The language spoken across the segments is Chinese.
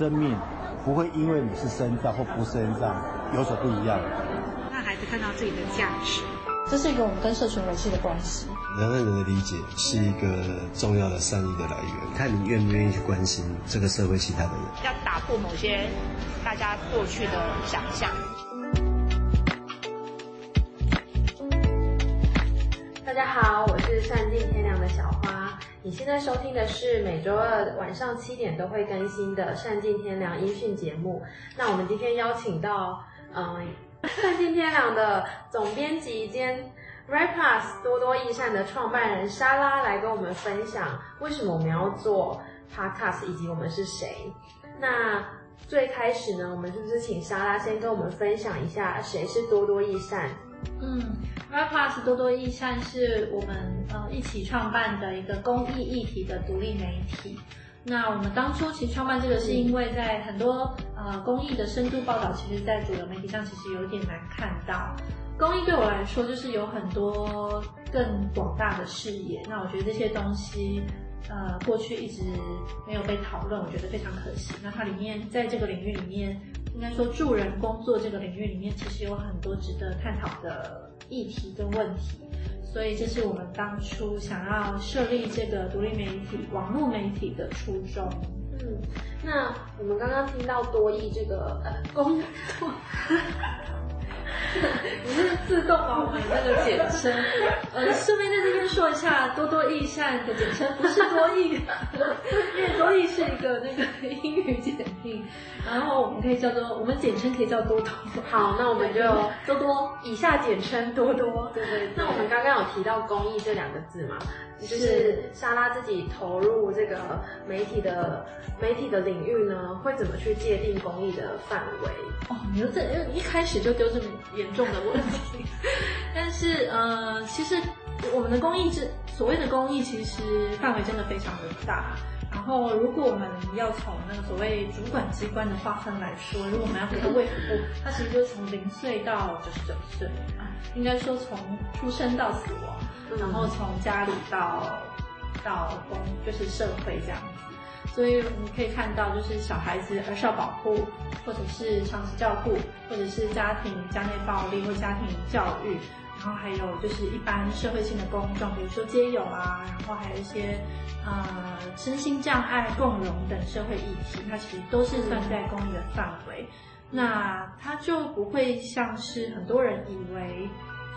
生命不会因为你是身障或不是身障有所不一样。让孩子看到自己的价值，这是一个我们跟社群维系的关系。人和人的理解是一个重要的善意的来源，看你愿不愿意去关心这个社会其他的人。要打破某些大家过去的想象。你现在收听的是每周二晚上七点都会更新的善尽天良音讯节目。那我们今天邀请到，嗯，善尽天良的总编辑兼 Right+ 多多益善的创办人莎拉来跟我们分享，为什么我们要做 Podcast 以及我们是谁。那最开始呢，我们是不是请莎拉先跟我们分享一下谁是多多益善？嗯，Right+ 多多益善是我们呃一起创办的一个公益议题的独立媒体。那我们当初其实创办这个是因为在很多呃公益的深度报道，其实在主流媒体上其实有点难看到。公益对我来说就是有很多更广大的视野。那我觉得这些东西呃过去一直没有被讨论，我觉得非常可惜。那它里面在这个领域里面。应该说，助人工作这个领域里面，其实有很多值得探讨的议题跟问题，所以这是我们当初想要设立这个独立媒体、网络媒体的初衷。嗯，那我们刚刚听到多益这个呃工作。你是自动把我们那个简称，呃，顺便在这边说一下，多多益善的简称不是多益，因为多益是一个那个英语简拼，然后我们可以叫做，我们简称可以叫多多。好，那我们就 多多，以下简称多多。对对对。那我们刚刚有提到公益这两个字嘛？就是莎拉自己投入这个媒体的媒体的领域呢，会怎么去界定公益的范围？哦，你说这一开始就丢这么严重的问题，但是呃，其实我们的公益是所谓的公益，其实范围真的非常的大。然后，如果我们要从那个所谓主管机关的划分来说，如果我们要回到卫福部，它其实就是从零岁到九十九岁啊，应该说从出生到死亡。然后从家里到到公就是社会这样子，所以你可以看到，就是小孩子儿少保护，或者是长期照顾，或者是家庭家内暴力或家庭教育，然后还有就是一般社会性的公众，比如说街友啊，然后还有一些呃身心障碍共融等社会议题，它其实都是算在公益的范围。那它就不会像是很多人以为。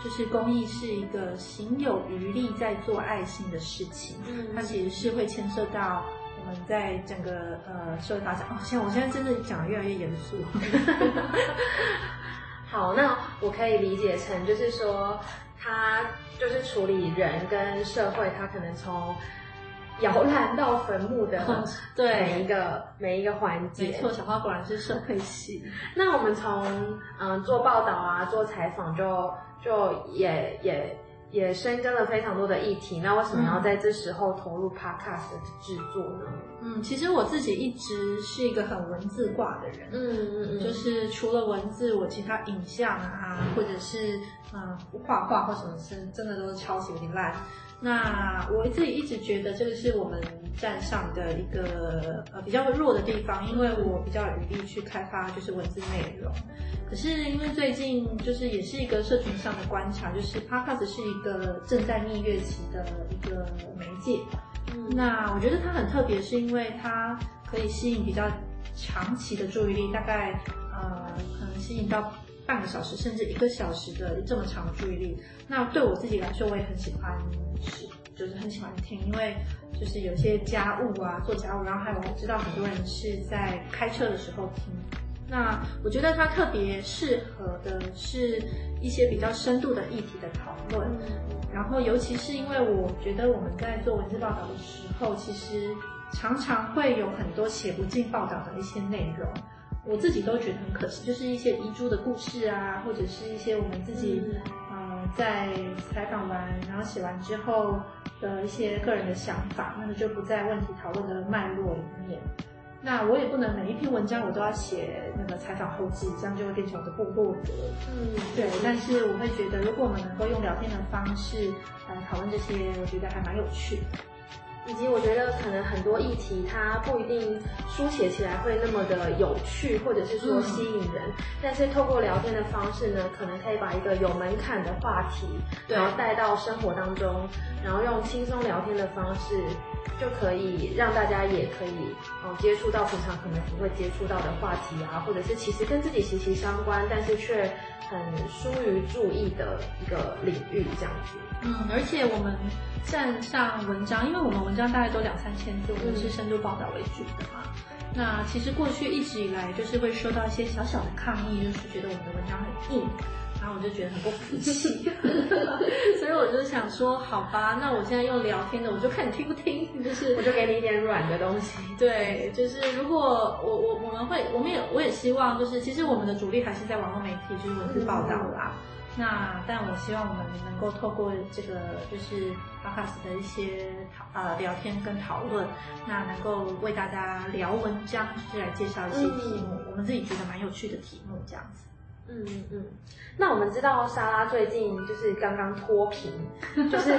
就是公益是一个行有余力在做爱心的事情，嗯，它其实是会牵涉到我们在整个呃社会发展。哦，现在我现在真的讲的越来越严肃。好，那我可以理解成就是说，他就是处理人跟社会，他可能从摇篮到坟墓的 对每一个、嗯、每一个环节。没错，小花果然是社会系。那我们从嗯做报道啊，做采访就。就也也也深耕了非常多的议题，那为什么要在这时候投入 Podcast 的制作呢？嗯，其实我自己一直是一个很文字挂的人，嗯嗯嗯，就是除了文字，我其他影像啊，或者是嗯画画或什么是真的都是超级有点烂。那我自己一直觉得这个是我们站上的一个呃比较弱的地方，因为我比较有余力去开发就是文字内容。可是因为最近就是也是一个社群上的观察，就是 Podcast 是一个正在蜜月期的一个媒介。嗯，那我觉得它很特别，是因为它可以吸引比较长期的注意力，大概呃可能吸引到半个小时甚至一个小时的这么长的注意力。那对我自己来说，我也很喜欢。是，就是很喜欢听，因为就是有些家务啊，做家务，然后还有我知道很多人是在开车的时候听。那我觉得它特别适合的是一些比较深度的议题的讨论。然后尤其是因为我觉得我们在做文字报道的时候，其实常常会有很多写不进报道的一些内容，我自己都觉得很可惜，就是一些遗珠的故事啊，或者是一些我们自己。在采访完，然后写完之后的一些个人的想法，那么就不在问题讨论的脉络里面。那我也不能每一篇文章我都要写那个采访后记，这样就会变成我的部落格。嗯，对。但是我会觉得，如果我们能够用聊天的方式来讨论这些，我觉得还蛮有趣的。以及我觉得可能很多议题它不一定书写起来会那么的有趣，或者是说吸引人，嗯、但是透过聊天的方式呢，可能可以把一个有门槛的话题，然后带到生活当中，然后用轻松聊天的方式，就可以让大家也可以哦接触到平常可能不会接触到的话题啊，或者是其实跟自己息息相关，但是却很疏于注意的一个领域这样子。嗯，而且我们站上文章，因为我们文章大概都两三千字，我们是深度报道为主的嘛。嗯、那其实过去一直以来就是会收到一些小小的抗议，就是觉得我们的文章很硬。然后我就觉得很不服气，所以我就想说，好吧，那我现在用聊天的，我就看你听不听，就是我就给你一点软的东西。对，就是如果我我我们会，我们也我也希望，就是其实我们的主力还是在网络媒体，就是文字报道啦。嗯、那但我希望我们能够透过这个就是 Podcast 的一些讨呃聊天跟讨论，那能够为大家聊文章，就是来介绍一些题目，嗯、我们自己觉得蛮有趣的题目，这样子。嗯嗯，那我们知道莎拉最近就是刚刚脱贫，就是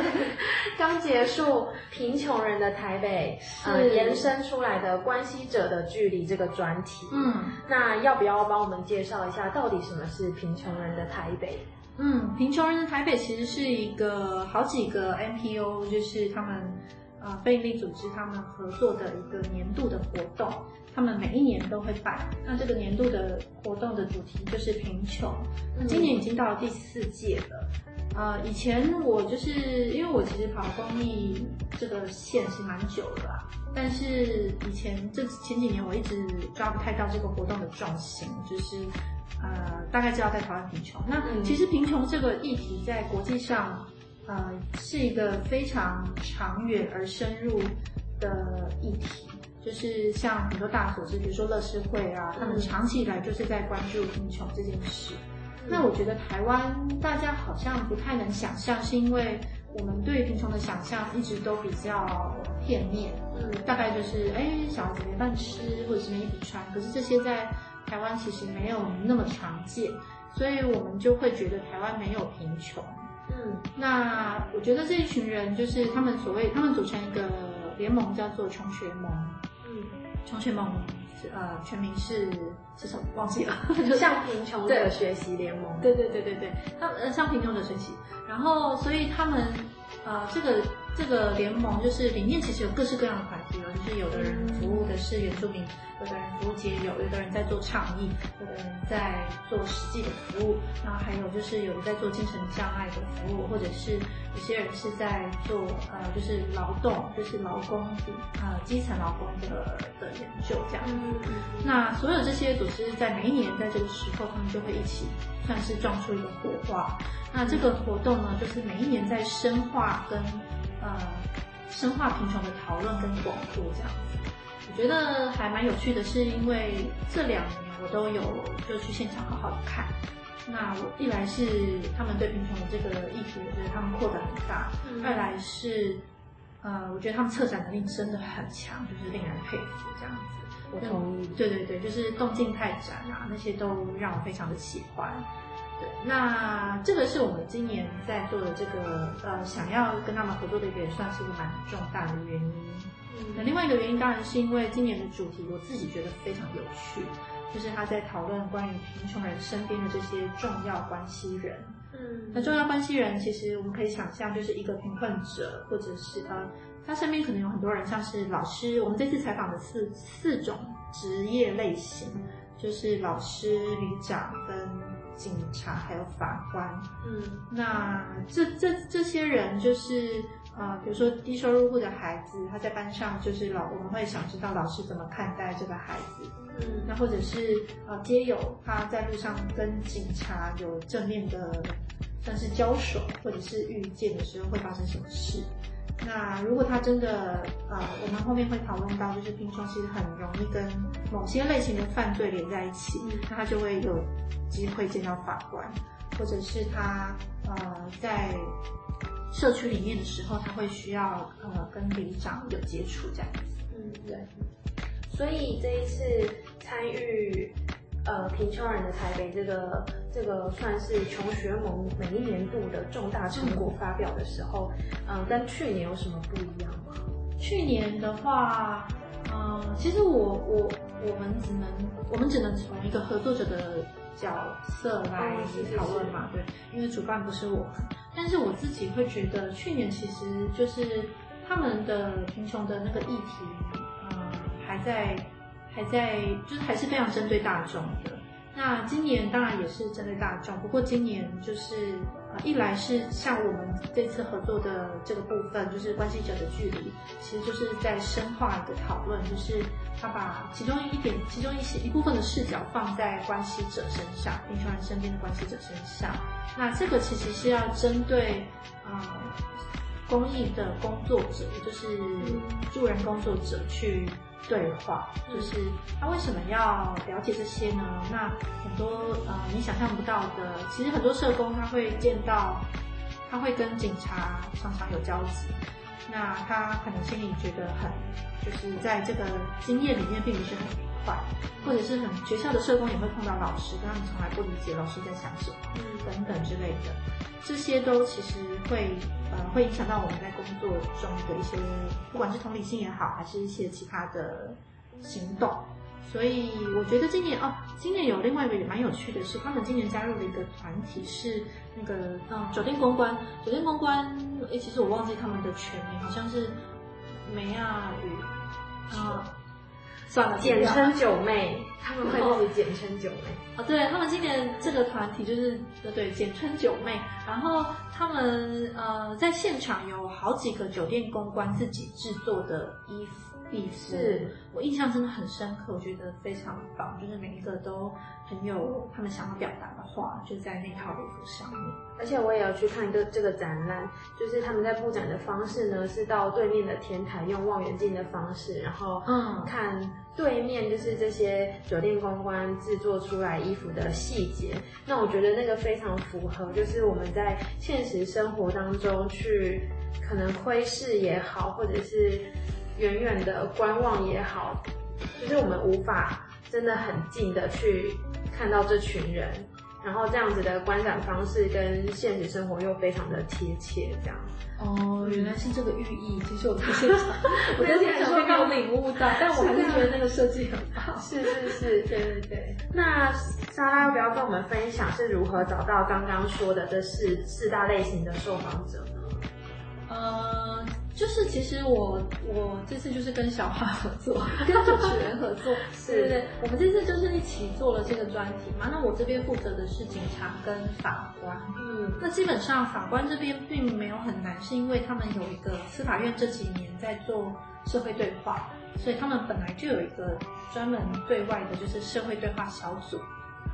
刚结束贫穷人的台北，是呃，延伸出来的关系者的距离这个专题。嗯，那要不要帮我们介绍一下，到底什么是贫穷人的台北？嗯，贫穷人的台北其实是一个好几个 NPO，就是他们啊非营利组织他们合作的一个年度的活动。他们每一年都会办，那这个年度的活动的主题就是贫穷。那今年已经到了第四届了。呃，以前我就是因为我其实跑公益这个线是蛮久了啦，但是以前这前几年我一直抓不太到这个活动的重心，就是呃大概知道在讨论贫穷。那其实贫穷这个议题在国际上呃是一个非常长远而深入的议题。就是像很多大组织，比如说乐施会啊，他们长期以来就是在关注贫穷这件事。嗯、那我觉得台湾大家好像不太能想象，是因为我们对贫穷的想象一直都比较片面。嗯，大概就是哎，小孩子没饭吃，或者是没衣服穿。可是这些在台湾其实没有那么常见，所以我们就会觉得台湾没有贫穷。嗯，那我觉得这一群人就是他们所谓，他们组成一个联盟，叫做穷学盟。穷学盟，呃，全名是是什么？忘记了。向贫穷的学习联盟。对对对对对，他们呃向贫穷的学习。然后，所以他们呃这个这个联盟就是里面其实有各式各样的团体，就是有的人服务的是原住民。有的人服务街友，有的人在做倡议，有的人在做实际的服务，然后还有就是有在做精神障碍的服务，或者是有些人是在做呃就是劳动，就是劳工呃基层劳工的的研究这样。那所有这些组织在每一年在这个时候，他们就会一起算是撞出一个火花。那这个活动呢，就是每一年在深化跟呃深化贫穷的讨论跟广度这样子。我觉得还蛮有趣的，是因为这两年我都有就去现场好好的看。那我一来是他们对贫穷的这个议题，我觉得他们扩得很大；嗯、二来是，呃，我觉得他们策展能力真的很强，就是令人佩服这样子。我同意。对对对，就是动静态展啊，那些都让我非常的喜欢。对，那这个是我们今年在做的这个呃，想要跟他们合作的一个，也算是一个蛮重大的原因。嗯那另外一个原因当然是因为今年的主题，我自己觉得非常有趣，就是他在讨论关于贫穷人身边的这些重要关系人。嗯，那重要关系人其实我们可以想象，就是一个贫困者，或者是呃，他身边可能有很多人，像是老师。我们这次采访的四四种职业类型，就是老师、旅长跟警察，还有法官。嗯，那这这这些人就是。啊、呃，比如说低收入户的孩子，他在班上就是老，我们会想知道老师怎么看待这个孩子。嗯，那或者是呃，街友他在路上跟警察有正面的算是交手，或者是遇见的时候会发生什么事？那如果他真的呃，我们后面会讨论到，就是贫穷其实很容易跟某些类型的犯罪连在一起，嗯、那他就会有机会见到法官，或者是他呃在。社区里面的时候，他会需要呃跟里长有接触这样子。嗯，对。所以这一次参与呃贫穷人的台北这个这个算是穷学盟每一年度的重大成果发表的时候，嗯、呃，跟去年有什么不一样吗？去年的话，嗯、呃，其实我我我们只能我们只能从一个合作者的角色来讨论嘛，对，因为主办不是我们。但是我自己会觉得，去年其实就是他们的贫穷的那个议题，嗯、呃，还在还在，就是还是非常针对大众的。那今年当然也是针对大众，不过今年就是呃，一来是像我们这次合作的这个部分，就是关系者的距离，其实就是在深化的讨论，就是他把其中一点、其中一些一部分的视角放在关系者身上，贫穷人身边的关系者身上。那这个其实是要针对呃公益的工作者，就是助人工作者去。对话就是他为什么要了解这些呢？那很多呃你想象不到的，其实很多社工他会见到，他会跟警察常常有交集，那他可能心里觉得很，就是在这个经验里面并不是很或者是很学校的社工也会碰到老师，跟他们从来不理解老师在想什么，嗯，等等之类的，这些都其实会。呃，会影响到我们在工作中的一些，不管是同理心也好，还是一些其他的行动。所以我觉得今年哦，今年有另外一个也蛮有趣的是，他们今年加入了一个团体，是那个嗯，酒店公关。酒店公关，诶，其实我忘记他们的全名，好像是梅亚与啊。算了，简称九妹，他们会自己简称九妹。哦，对，他们今年这个团体就是呃对，简称九妹。然后他们呃，在现场有好几个酒店公关自己制作的衣服。是我印象真的很深刻，我觉得非常棒，就是每一个都很有他们想要表达的话，就在那套衣服上面。而且我也有去看一个这个展览，就是他们在布展的方式呢，是到对面的天台用望远镜的方式，然后嗯，看对面就是这些酒店公关制作出来衣服的细节。那我觉得那个非常符合，就是我们在现实生活当中去可能窥视也好，或者是。远远的观望也好，就是我们无法真的很近的去看到这群人，然后这样子的观展方式跟现实生活又非常的贴切，这样。哦，原来是这个寓意。其实我在现场，我在现场没有领悟到，但我还是觉得那个设计很棒。是是是，对对对。那莎拉要不要跟我们分享是如何找到刚刚说的这四四大类型的受访者呢？呃。就是其实我我这次就是跟小花合作，跟 主持人合作，对对对，我们这次就是一起做了这个专题嘛。那我这边负责的是警察跟法官，嗯，那基本上法官这边并没有很难，是因为他们有一个司法院这几年在做社会对话，所以他们本来就有一个专门对外的就是社会对话小组。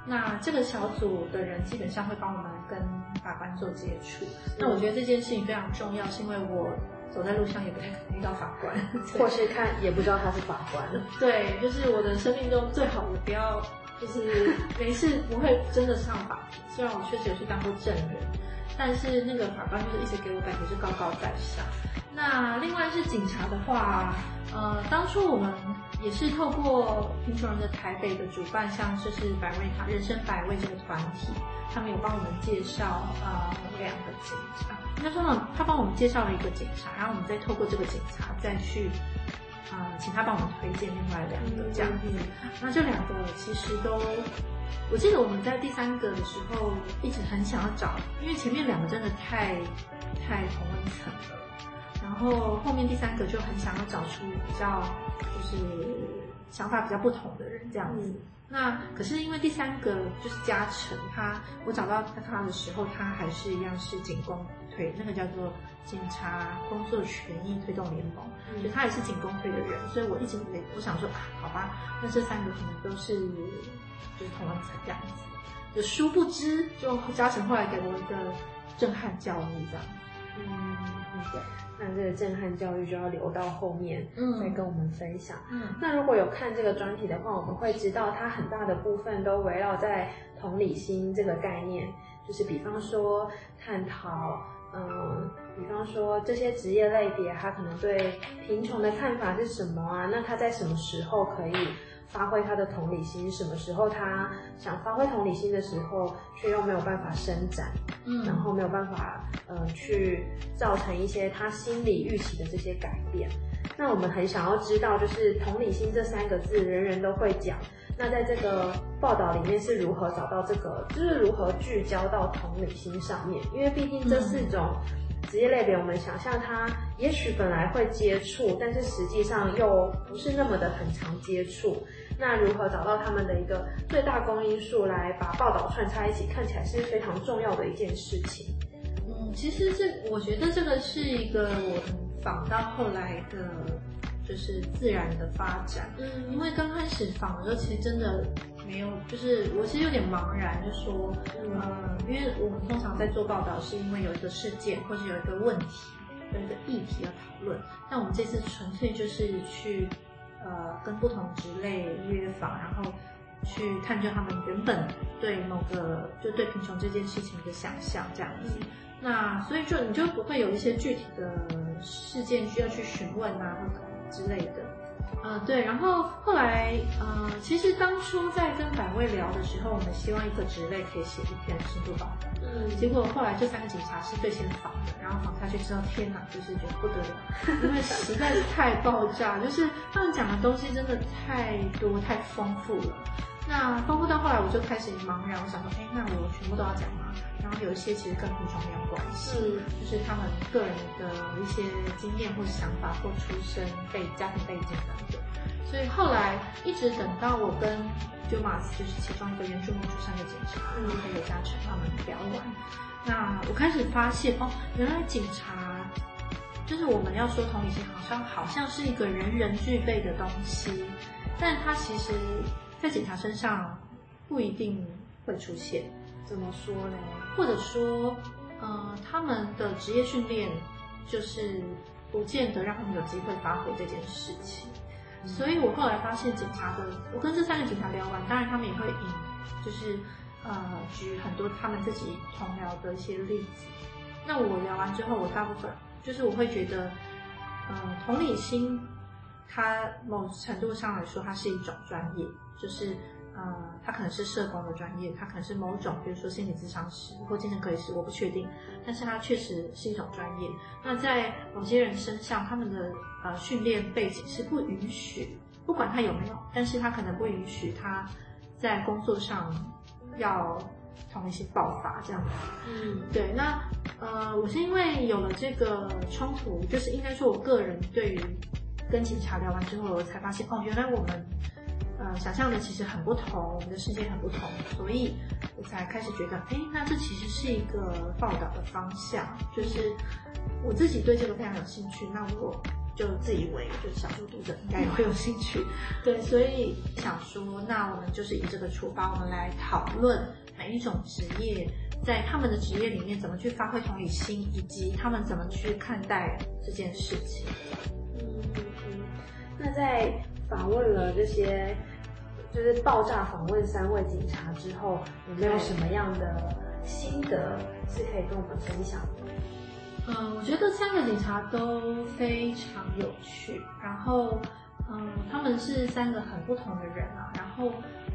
那这个小组的人基本上会帮我们跟法官做接触。那我觉得这件事情非常重要，是因为我。走在路上也不太可能遇到法官，或是看也不知道他是法官。对，就是我的生命中最好的不要，就是没事不会真的上法庭。虽然我确实有去当过证人，但是那个法官就是一直给我感觉是高高在上。那另外是警察的话，呃，当初我们也是透过贫穷人的台北的主办，像就是百味他人生百味这个团体，他们有帮我们介绍呃两个警察。他说呢，他帮我们介绍了一个警察，然后我们再透过这个警察再去，啊、呃，请他帮我们推荐另外两个这样子。那这两个其实都，我记得我们在第三个的时候一直很想要找，因为前面两个真的太太同温层了，然后后面第三个就很想要找出比较就是想法比较不同的人这样子。嗯、那可是因为第三个就是嘉诚，他我找到他的时候，他还是一样是警工。推那个叫做警察工作权益推动联盟，嗯、就他也是警工推的人，所以我一直没我想说啊，好吧，那这三个可能都是就是同温层这样子，就殊不知，就嘉诚后来给我一个震撼教育这样，嗯，对，那这个震撼教育就要留到后面，嗯，再跟我们分享。嗯，那如果有看这个专题的话，我们会知道它很大的部分都围绕在同理心这个概念，就是比方说探讨。嗯，比方说这些职业类别，他可能对贫穷的看法是什么啊？那他在什么时候可以发挥他的同理心？什么时候他想发挥同理心的时候，却又没有办法伸展？嗯，然后没有办法，呃，去造成一些他心理预期的这些改变。那我们很想要知道，就是同理心这三个字，人人都会讲。那在这个报道里面是如何找到这个，就是如何聚焦到同理心上面？因为毕竟这四种职业类别，我们想象他也许本来会接触，但是实际上又不是那么的很常接触。那如何找到他们的一个最大公因数，来把报道串插一起，看起来是非常重要的一件事情。嗯，其实这我觉得这个是一个我仿到后来的，就是自然的发展。嗯，因为刚开始仿的时候，其实真的没有，就是我其实有点茫然，就说，嗯，因为我们通常在做报道，是因为有一个事件或是有一个问题，有一个议题要讨论。那我们这次纯粹就是去。呃，跟不同职类约访，然后去探究他们原本对某个就对贫穷这件事情的想象这样子。那所以就你就不会有一些具体的事件需要去询问啊，或者之类的。嗯、呃，对。然后后来，呃，其实当初在跟百位聊的时候，我们希望一个职类可以写一篇深度报道。嗯。结果后来这三个警察是最先访的，然后访下去之后，天哪，就是觉得不得了，因为实在是太爆炸，就是他们讲的东西真的太多太丰富了。那丰富到后来，我就开始茫然，我想说，哎，那我全部都要讲吗？然后有一些其实跟贫穷没有关系，嗯，就是他们个人的一些经验或想法或出身背家庭背景等等。所以后来一直等到我跟 Dumas 就是其中一个原住民出身的警察，嗯，还有嘉诚他们聊完，那我开始发现哦，原来警察就是我们要说同理心，好像好像是一个人人具备的东西，但他其实。在警察身上不一定会出现，怎么说呢？或者说，呃，他们的职业训练就是不见得让他们有机会发挥这件事情。嗯。所以我后来发现，警察的，我跟这三个警察聊完，当然他们也会引，就是呃，举很多他们自己同僚的一些例子。那我聊完之后，我大部分就是我会觉得，呃，同理心，它某程度上来说，它是一种专业。就是，呃，他可能是社工的专业，他可能是某种，比如说心理咨商师或精神科医师，我不确定，但是他确实是一种专业。那在某些人身上，他们的呃训练背景是不允许，不管他有没有，但是他可能不允许他在工作上要同一些爆发这样子。嗯，对。那呃，我是因为有了这个冲突，就是应该说我个人对于跟警察聊完之后，我才发现哦，原来我们。呃，想象的其实很不同，我们的世界很不同，所以我才开始觉得，哎，那这其实是一个报道的方向，就是我自己对这个非常有兴趣，那我就自以为就小猪读者应该也会有兴趣，对，所以想说，那我们就是以这个出发，我们来讨论每一种职业在他们的职业里面怎么去发挥同理心，以及他们怎么去看待这件事情。嗯嗯，那在访问了这些。就是爆炸访问三位警察之后，有没有什么样的心得是可以跟我们分享的？嗯，我觉得三个警察都非常有趣，然后，嗯，他们是三个很不同的人啊。然后，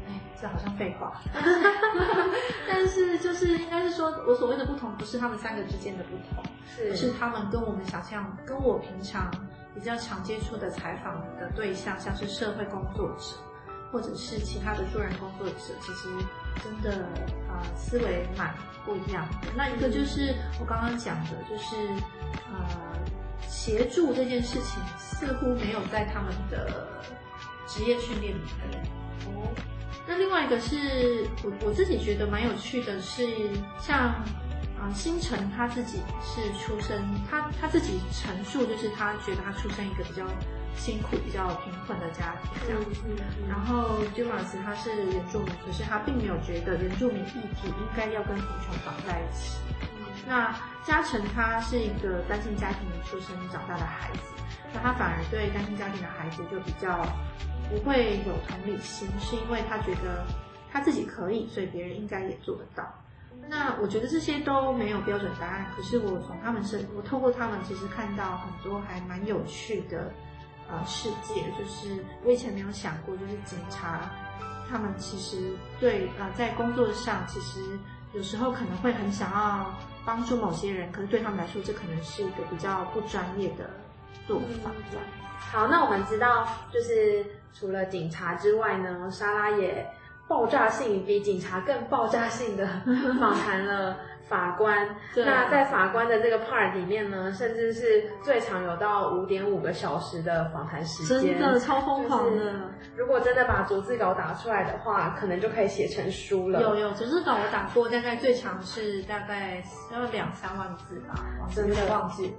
哎，这好像废话，但是就是应该是说，我所谓的不同，不是他们三个之间的不同，是是他们跟我们想象，跟我平常比较常接触的采访的对象，像是社会工作者。或者是其他的助人工作者，其实真的呃思维蛮不一样的。那一个就是我刚刚讲的，就是呃协助这件事情似乎没有在他们的职业训练里面。哦，那另外一个是我我自己觉得蛮有趣的是，像啊星辰他自己是出生，他他自己陈述就是他觉得他出生一个比较。辛苦、比较贫困的家庭这样子，嗯嗯、然后 Dumas 他是原住民，可是他并没有觉得原住民议题应该要跟贫穷绑在一起。嗯、那嘉诚他是一个单亲家庭出生长大的孩子，那他反而对单亲家庭的孩子就比较不会有同理心，是因为他觉得他自己可以，所以别人应该也做得到。那我觉得这些都没有标准答案，可是我从他们身，我透过他们其实看到很多还蛮有趣的。呃，世界就是我以前没有想过，就是警察他们其实对呃在工作上，其实有时候可能会很想要帮助某些人，可是对他们来说，这可能是一个比较不专业的做法。好，那我们知道，就是除了警察之外呢，莎拉也爆炸性比警察更爆炸性的 访谈了。法官，那在法官的这个 part 里面呢，甚至是最长有到五点五个小时的访谈时间，真的超疯狂的。就是，如果真的把逐字稿打出来的话，可能就可以写成书了。有有逐字稿我打过，大概最长是大概要两三万字吧，真的忘记。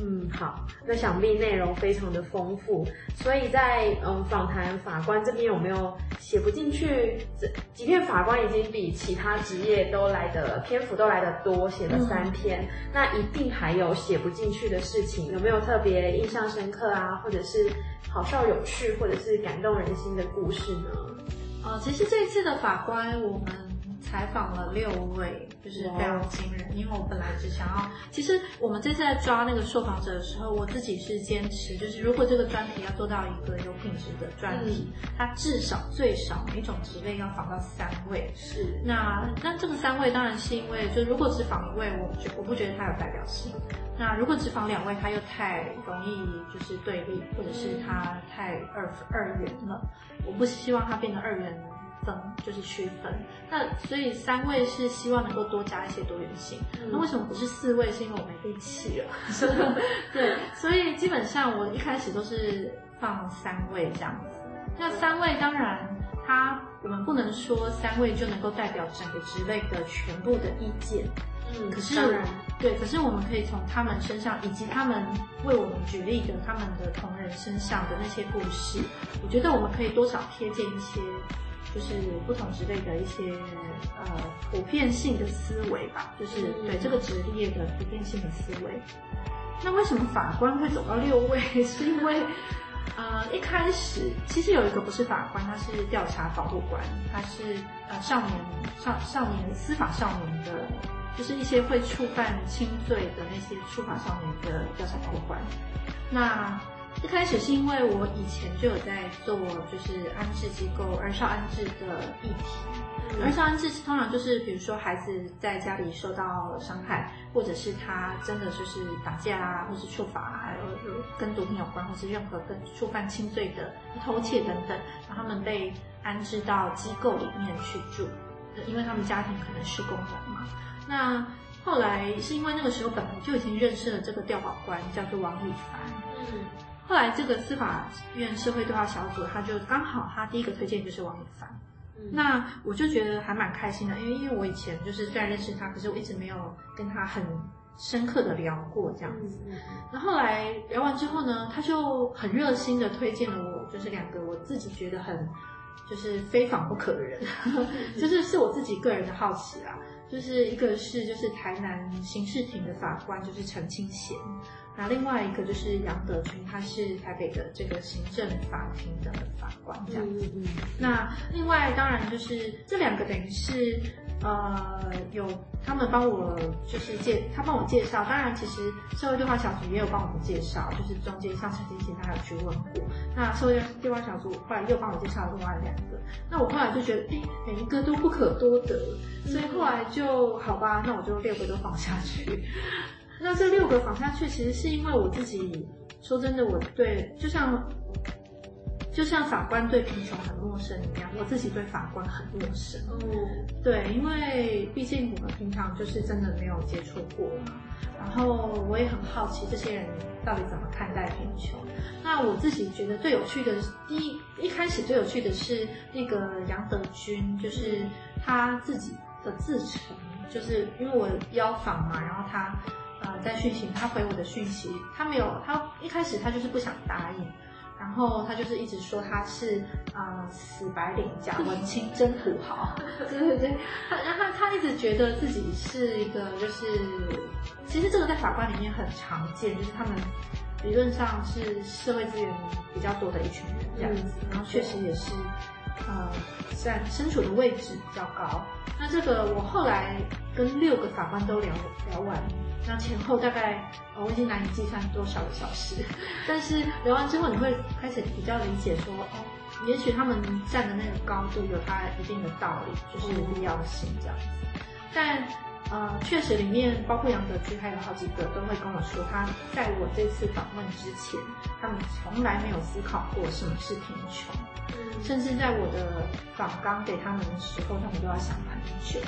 嗯，好，那想必内容非常的丰富，所以在嗯访谈法官这边有没有写不进去？这即便法官已经比其他职业都来的篇幅都来的多，写了三篇，嗯，那一定还有写不进去的事情，有没有特别印象深刻啊，或者是好笑有趣，或者是感动人心的故事呢？呃，其实这一次的法官我们。采访了六位，就是非常惊人。因为我本来只想要，其实我们这次在抓那个受访者的时候，我自己是坚持，就是如果这个专题要做到一个有品质的专题，嗯、它至少最少每种职位要访到三位。是。那那这个三位当然是因为，就如果只访一位，我觉我不觉得它有代表性。那如果只访两位，它又太容易就是对立，或者是它太二二元了。我不希望它变成二元。分就是区分，那所以三位是希望能够多加一些多元性。嗯、那为什么不是四位？是因为我没力气了。对，所以基本上我一开始都是放三位这样子。那三位当然，他我们不能说三位就能够代表整个职类的全部的意见。嗯，可是对，可是我们可以从他们身上，以及他们为我们举例的他们的同仁身上的那些故事，我觉得我们可以多少贴近一些。就是不同职类的一些呃普遍性的思维吧，就是对这个职业的普遍性的思维。那为什么法官会走到六位？是因为呃一开始其实有一个不是法官，他是调查保护官，他是呃少年少少年司法少年的，就是一些会触犯轻罪的那些触法少年的调查保护官。那一开始是因为我以前就有在做，就是安置机构儿少安置的议题。儿少安置通常就是，比如说孩子在家里受到伤害，或者是他真的就是打架啊，或是触法，还有跟毒品有关，或是任何跟触犯轻罪的偷窃等等，然后他们被安置到机构里面去住，因为他们家庭可能是工人嘛。那后来是因为那个时候本来就已经认识了这个调保官，叫做王宇凡。嗯。后来这个司法院社会对话小组，他就刚好他第一个推荐就是王以凡，嗯，那我就觉得还蛮开心的，因为因为我以前就是虽然认识他，可是我一直没有跟他很深刻的聊过这样子。那后来聊完之后呢，他就很热心的推荐了我，就是两个我自己觉得很就是非访不可的人，就是是我自己个人的好奇啦，就是一个是就是台南刑事庭的法官，就是陈清贤。那另外一个就是杨德军，他是台北的这个行政法庭的法官，这样子。嗯嗯。那另外当然就是这两个等于是，呃，有他们帮我就是介，他帮我介绍。当然，其实社会对话小组也有帮我们介绍，就是中间像陈金贤他有去问过。那社会对话小组后来又帮我介绍了另外两个。那我后来就觉得，哎，每一个都不可多得，所以后来就好吧，那我就六个都放下去。那这六个访下去，其实是因为我自己说真的，我对就像就像法官对贫穷很陌生一样，我自己对法官很陌生。嗯，对，因为毕竟我们平常就是真的没有接触过嘛。然后我也很好奇这些人到底怎么看待贫穷。那我自己觉得最有趣的，第一一开始最有趣的是那个杨德军，就是他自己的自陈，就是因为我邀访嘛，然后他。呃，在讯息，他回我的讯息，他没有，他一开始他就是不想答应，然后他就是一直说他是啊、呃、死白领假文青真土豪，对对对，他然后他一直觉得自己是一个就是，其实这个在法官里面很常见，就是他们理论上是社会资源比较多的一群人这样子，然后确实也是。呃，在身处的位置比较高。那这个我后来跟六个法官都聊聊完，那前后大概我已经难以计算多少个小时。但是聊完之后，你会开始比较理解说，哦，也许他们站的那个高度有它一定的道理，就是必要性这样子。但呃，确实里面包括杨德居还有好几个都会跟我说，他在我这次访问之前，他们从来没有思考过什么是贫穷，嗯，甚至在我的访纲给他们的时候，他们都要想很久。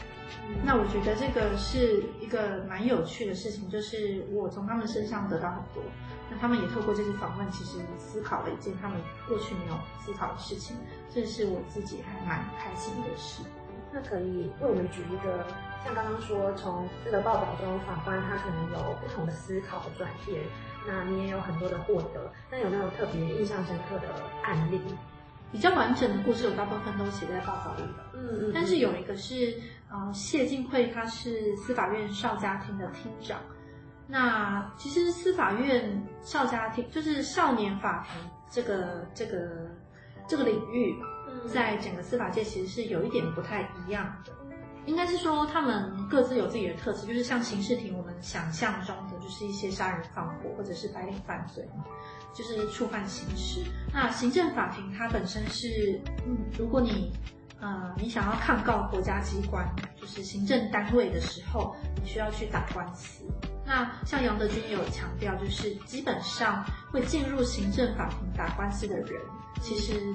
那我觉得这个是一个蛮有趣的事情，就是我从他们身上得到很多。那他们也透过这次访问，其实思考了一件他们过去没有思考的事情，这是我自己还蛮开心的事。那可以为我们举一个，像刚刚说，从这个报道中，法官他可能有不同的思考的转变，那你也有很多的获得。那有没有特别印象深刻的案例？比较完整的故事，我大部分都写在报道里了。嗯嗯。但是有一个是，呃，谢晋慧，他是司法院少家庭的厅长。那其实司法院少家庭就是少年法庭这个这个这个领域，在整个司法界其实是有一点不太一样的。应该是说他们各自有自己的特色，就是像刑事庭，我们想象中的就是一些杀人放火或者是白领犯罪嘛。就是触犯刑事。那行政法庭它本身是，嗯，如果你，呃，你想要抗告国家机关，就是行政单位的时候，你需要去打官司。那像杨德军也有强调，就是基本上会进入行政法庭打官司的人，其实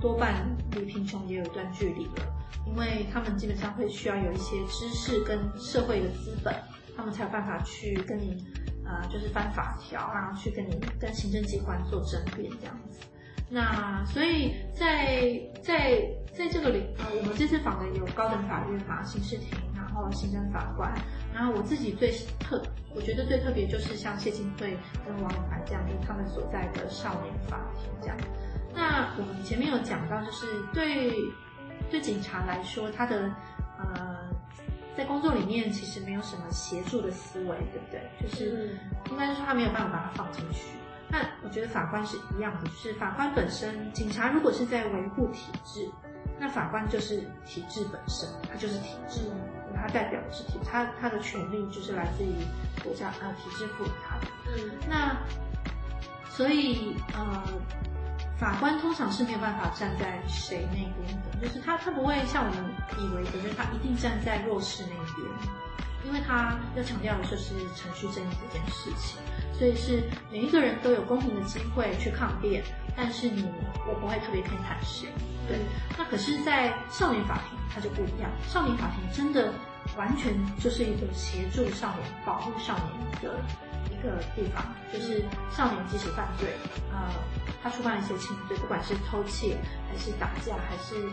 多半离贫穷也有一段距离了，因为他们基本上会需要有一些知识跟社会的资本，他们才有办法去跟你。呃，就是翻法条，然后去跟你跟行政机关做争辩这样子。那所以在在在这个里，呃，我们这次访的有高等法院嘛，刑事庭，然后行政法官，然后我自己最特，我觉得最特别就是像谢金慧跟王永凡这样，就是他们所在的少年法庭这样。那我们前面有讲到，就是对对警察来说，他的呃。在工作里面，其实没有什么协助的思维，对不对？就是应该是说他没有办法把它放进去。那我觉得法官是一样的，就是法官本身，警察如果是在维护体制，那法官就是体制本身，他就是体制，他代表的是体，他他的权利就是来自于国家呃体制赋予他的。嗯，那所以呃。法官通常是没有办法站在谁那边的，就是他他不会像我们以为的，就是他一定站在弱势那边，因为他要强调的就是程序正义这件事情，所以是每一个人都有公平的机会去抗辩，但是你我不会特别偏袒谁，对。那可是，在少年法庭它就不一样，少年法庭真的完全就是一个协助少年、保护少年的。一个地方就是少年即使犯罪，呃，他触犯一些轻罪，不管是偷窃还是打架，还是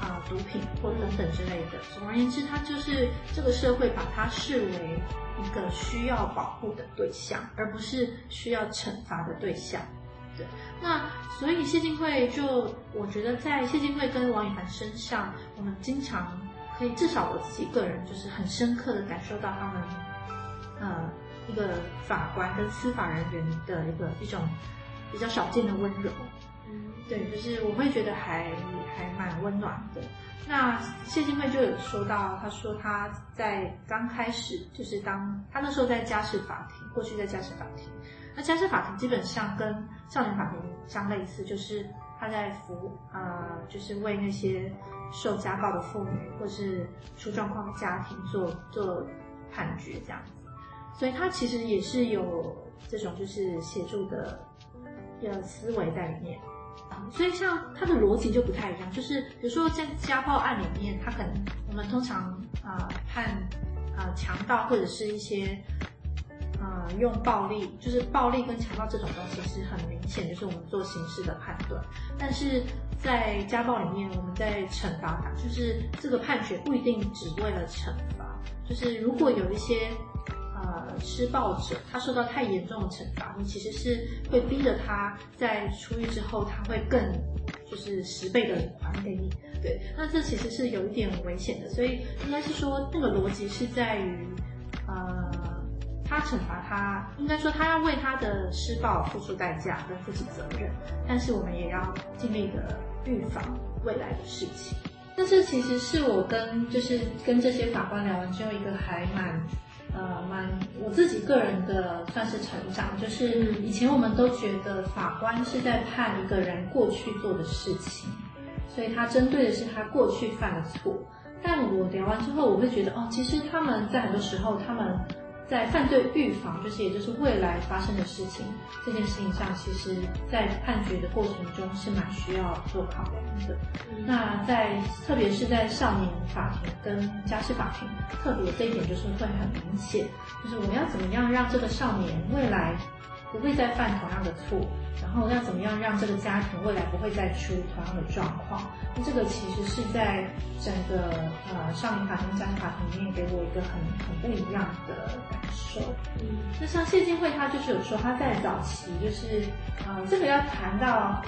啊、毒品或等等之类的。总而言之，他就是这个社会把他视为一个需要保护的对象，而不是需要惩罚的对象。对，那所以谢晋慧就我觉得在谢晋慧跟王宇凡身上，我们经常可以至少我自己个人就是很深刻的感受到他们，呃。一个法官跟司法人员的一个一种比较少见的温柔，嗯，对，就是我会觉得还还蛮温暖的。那谢金慧就有说到，他说他在刚开始就是当他那时候在家事法庭，过去在家事法庭，那家事法庭基本上跟少年法庭相类似，就是他在服呃，就是为那些受家暴的妇女或是出状况的家庭做做判决这样子。所以他其实也是有这种就是协助的一个思维在里面，所以像他的逻辑就不太一样，就是比如说在家暴案里面，他可能我们通常啊、呃、判啊、呃、强盗或者是一些啊、呃、用暴力，就是暴力跟强盗这种东西是很明显，就是我们做刑事的判断，但是在家暴里面，我们在惩罚他，就是这个判决不一定只为了惩罚，就是如果有一些。呃，施暴者他受到太严重的惩罚，你其实是会逼着他在出狱之后，他会更就是十倍的还给你。对，那这其实是有一点危险的，所以应该是说那个逻辑是在于，呃，他惩罚他，应该说他要为他的施暴付出代价跟负起责任，但是我们也要尽力的预防未来的事情。但是其实是我跟就是跟这些法官聊完之后，一个还蛮。呃，蛮我自己个人的算是成长，就是以前我们都觉得法官是在判一个人过去做的事情，所以他针对的是他过去犯的错。但我聊完之后，我会觉得哦，其实他们在很多时候，他们在犯罪预防，就是也就是未来发生的事情这件事情上，其实在判决的过程中是蛮需要做考量的。嗯、那在特别是在少年法庭跟家事法庭，特别这一点就是会很明显，就是我们要怎么样让这个少年未来不会再犯同样的错。然后要怎么样让这个家庭未来不会再出同样的状况？那这个其实是在整个呃少年法庭、家庭法庭里面给我一个很很不一样的感受。嗯，那像谢金惠他就是有说他在早期就是呃这个要谈到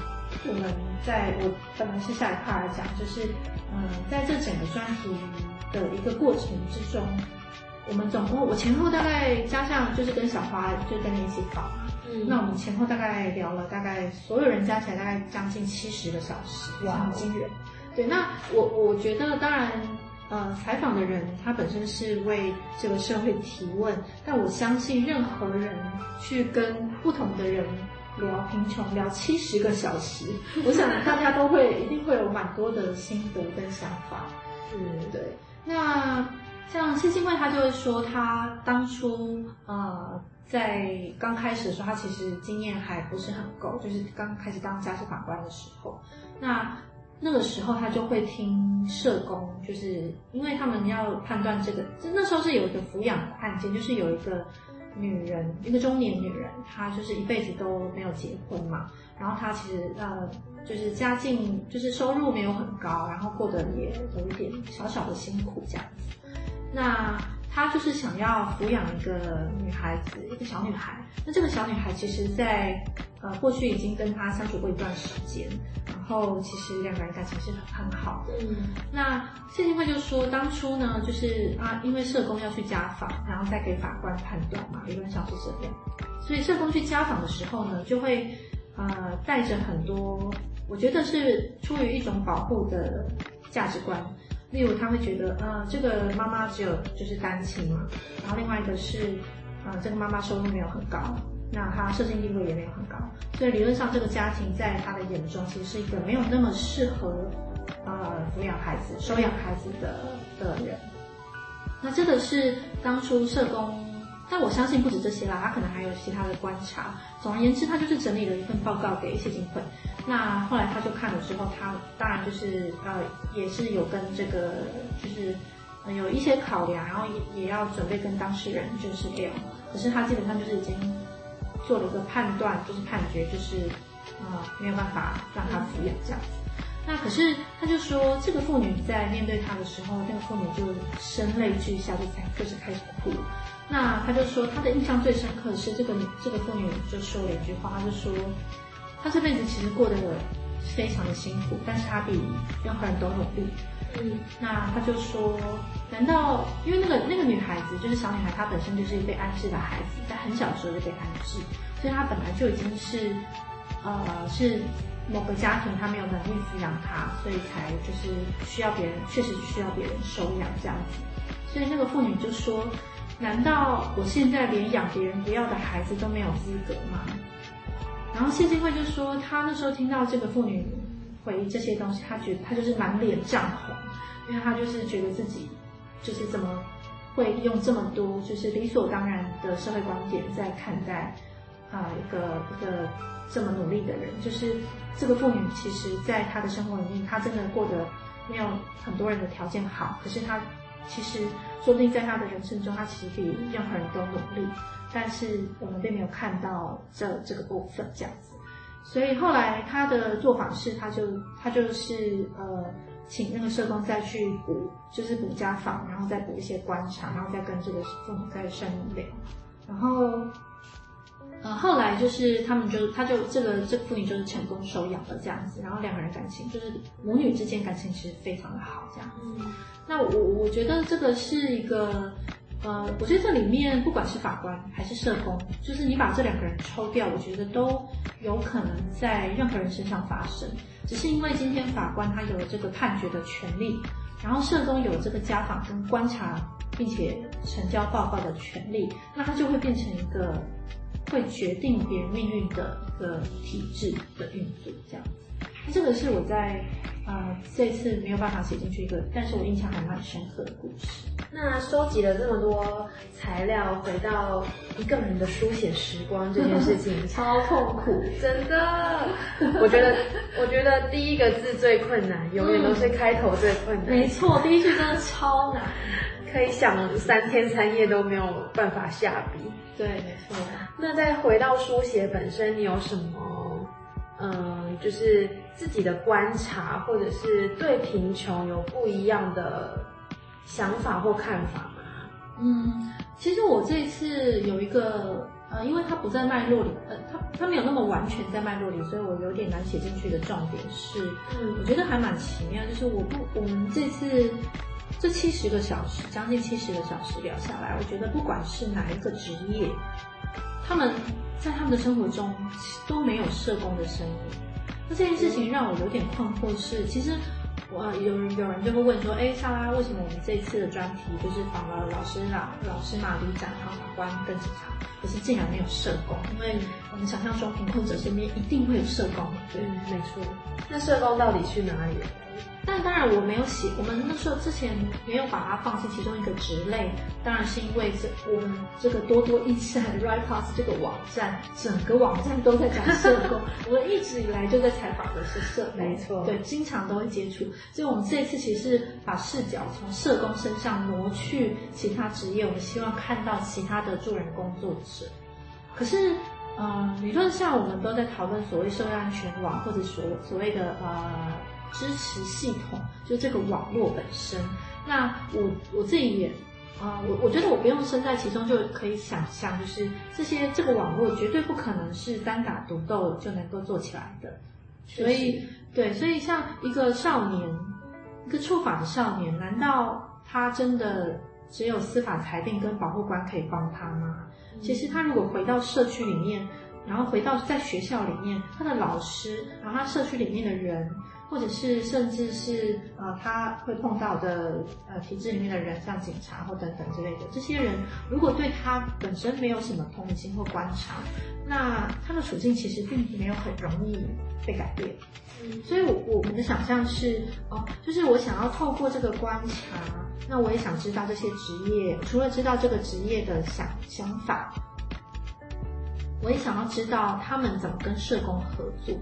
我们在我本来是下一块来讲，就是嗯、在这整个专题的一个过程之中，我们总共我前后大概加上就是跟小花就跟你一起跑。嗯、那我们前后大概聊了，大概所有人加起来大概将近七十个小时，哇，很惊人。对，那我我觉得当然，呃，采访的人他本身是为这个社会提问，但我相信任何人去跟不同的人聊贫穷聊七十个小时，我想大家都会一定会有蛮多的心得跟想法。嗯，对。那像谢金惠他就会说，他当初呃。在刚开始的时候，他其实经验还不是很够，就是刚开始当家事法官的时候，那那个时候他就会听社工，就是因为他们要判断这个，就那时候是有一个抚养的案件，就是有一个女人，一个中年女人，她就是一辈子都没有结婚嘛，然后她其实呃，就是家境就是收入没有很高，然后过得也有一点小小的辛苦这样子，那。他就是想要抚养一个女孩子，一个小女孩。那这个小女孩其实在，在呃过去已经跟他相处过一段时间，然后其实两个人感情是很好的。嗯，那谢金惠就说，当初呢，就是啊，因为社工要去家访，然后再给法官判断嘛，理论上是这样。所以社工去家访的时候呢，就会呃带着很多，我觉得是出于一种保护的价值观。例如，他会觉得，呃，这个妈妈只有就是单亲嘛，然后另外一个是，呃，这个妈妈收入没有很高，那她社会地位也没有很高，所以理论上这个家庭在他的眼中其实是一个没有那么适合，呃，抚养孩子、收养孩子的的人。那这个是当初社工。但我相信不止这些啦，他可能还有其他的观察。总而言之，他就是整理了一份报告给谢金惠。那后来他就看了之后，他当然就是呃，也是有跟这个就是有一些考量，然后也也要准备跟当事人就是聊。可是他基本上就是已经做了一个判断，就是判决，就是呃没有办法让他抚养这样子。那可是他就说，这个妇女在面对他的时候，那个妇女就声泪俱下，就才就是开始哭。那他就说，他的印象最深刻的是这个，这个妇女就说了一句话，他就说，他这辈子其实过得非常的辛苦，但是他比任何人都努力。嗯，那他就说，难道因为那个那个女孩子就是小女孩，她本身就是一被安置的孩子，在很小的时候就被安置，所以她本来就已经是，呃，是某个家庭她没有能力抚养她，所以才就是需要别人，确实需要别人收养这样子。所以那个妇女就说。难道我现在连养别人不要的孩子都没有资格吗？然后谢金惠就说，他那时候听到这个妇女回忆这些东西，他觉得他就是满脸涨红，因为他就是觉得自己就是怎么会用这么多就是理所当然的社会观点在看待啊、一个一个这么努力的人，就是这个妇女其实在她的生活里面，她真的过得没有很多人的条件好，可是她。其实，说不定在他的人生中，他其实比任何人都努力，但是我们并没有看到这这个部分这样子。所以后来他的做法是，他就他就是呃，请那个社工再去补，就是补家访，然后再补一些观察，然后再跟这个父母再深聊，然后。呃，后来就是他们就，他就这个这个妇女就是成功收养了这样子，然后两个人感情就是母女之间感情其实非常的好这样子。嗯、那我我觉得这个是一个，呃，我觉得这里面不管是法官还是社工，就是你把这两个人抽掉，我觉得都有可能在任何人身上发生，只是因为今天法官他有了这个判决的权利，然后社工有这个家访跟观察并且成交报告的权利，那他就会变成一个。会决定别人命运的一个体制的运作，这样子。这个是我在呃这次没有办法写进去一个，但是我印象还蛮深刻的故事。那收集了这么多材料，回到一个人的书写时光这件事情 超痛苦，真的。我觉得，我觉得第一个字最困难，永远都是开头最困难。没错，第一句真的超难，可以想三天三夜都没有办法下笔。对，没错。那再回到书写本身，你有什么，嗯，就是自己的观察，或者是对贫穷有不一样的想法或看法吗？嗯，其实我这次有一个，呃，因为它不在脉络里，呃，它它没有那么完全在脉络里，所以我有点难写进去的重点是，嗯，我觉得还蛮奇妙，就是我不，我们这次。这七十个小时，将近七十个小时聊下来，我觉得不管是哪一个职业，他们在他们的生活中都没有社工的身影。那这件事情让我有点困惑是，其实我有有人就会问说，哎，莎拉，为什么我们这一次的专题就是访了老师啦、老师嘛、里长、还有法官跟警察，可是竟然没有社工？因为我们想象中贫困者身边一定会有社工，对，没错。那社工到底去哪里了？但当然我没有写，我们那时候之前没有把它放进其中一个职类，当然是因为这我们这个多多益善 Riotous 这个网站，整个网站都在讲社工，我们一直以来就在采访的是社工，没错，对，经常都会接触，所以我们这一次其实是把视角从社工身上挪去其他职业，我们希望看到其他的助人工作者。可是，呃，理论上我们都在讨论所谓社会安全网或者所所谓的呃。支持系统就这个网络本身，那我我自己也啊、呃，我我觉得我不用身在其中就可以想象，就是这些这个网络绝对不可能是单打独斗就能够做起来的，所以对，所以像一个少年，一个触法的少年，难道他真的只有司法裁定跟保护官可以帮他吗？嗯、其实他如果回到社区里面，然后回到在学校里面，他的老师，然后他社区里面的人。或者是甚至是呃他会碰到的呃体制里面的人，像警察或等等之类的这些人，如果对他本身没有什么同理心或观察，那他的处境其实并没有很容易被改变。嗯，所以我我们的想象是哦，就是我想要透过这个观察，那我也想知道这些职业，除了知道这个职业的想想法，我也想要知道他们怎么跟社工合作。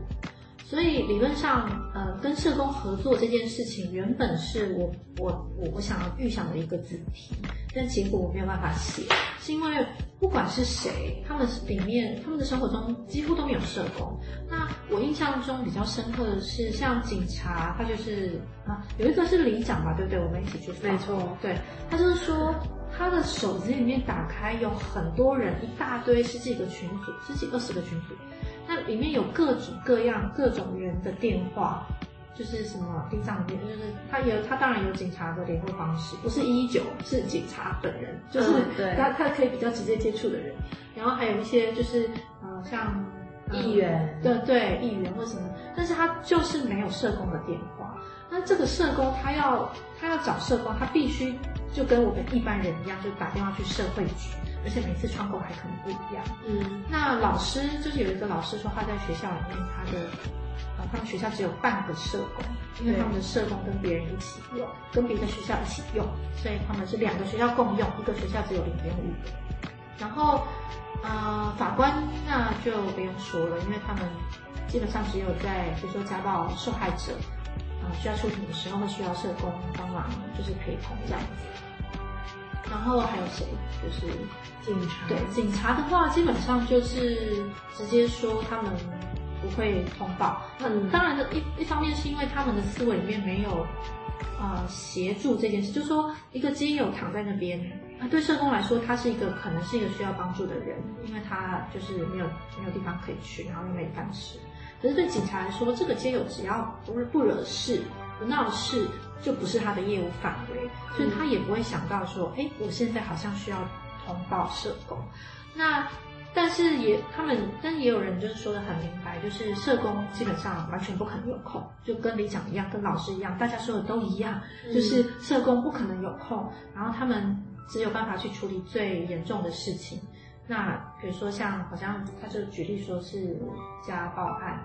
所以理论上，呃，跟社工合作这件事情原本是我我我我想要预想的一个主题，但结果我没有办法写，是因为不管是谁，他们里面他们的生活中几乎都没有社工。那我印象中比较深刻的是，像警察，他就是啊，有一个是里长吧，对不对？我们一起去。没错，对，他就是说他的手机里面打开有很多人，一大堆十几个群组，十几二十个群组。那里面有各种各样各种人的电话，就是什么地上的，就是他有他当然有警察的联络方式，不是一一九，是警察本人，就是他他可以比较直接接触的人。然后还有一些就是呃像议员，对对议员或什么，但是他就是没有社工的电话。那这个社工他要他要找社工，他必须就跟我们一般人一样，就打电话去社会局。而且每次窗口还可能不一样。嗯，那老师就是有一个老师说他在学校里面，他的呃，他们学校只有半个社工，因为他们的社工跟别人一起用，跟别的学校一起用，所以他们是两个学校共用，一个学校只有零点五个。然后呃，法官那就不用说了，因为他们基本上只有在比如说家暴受害者啊、呃、需要出庭的时候，会需要社工帮忙，就是陪同这样子。然后还有谁？就是警察。对，警察的话，基本上就是直接说他们不会通报。嗯，当然的一一方面是因为他们的思维里面没有呃协助这件事，就是说一个街友躺在那边，那，对社工来说，他是一个可能是一个需要帮助的人，因为他就是没有没有地方可以去，然后又没饭吃。可是对警察来说，这个街友只要不是不惹事、不闹事。就不是他的业务范围，所以他也不会想到说，哎，我现在好像需要通报社工。那但是也他们，但也有人就是说的很明白，就是社工基本上完全不可能有空，就跟里长一样，跟老师一样，大家说的都一样，就是社工不可能有空，然后他们只有办法去处理最严重的事情。那比如说像好像他就举例说是家暴案，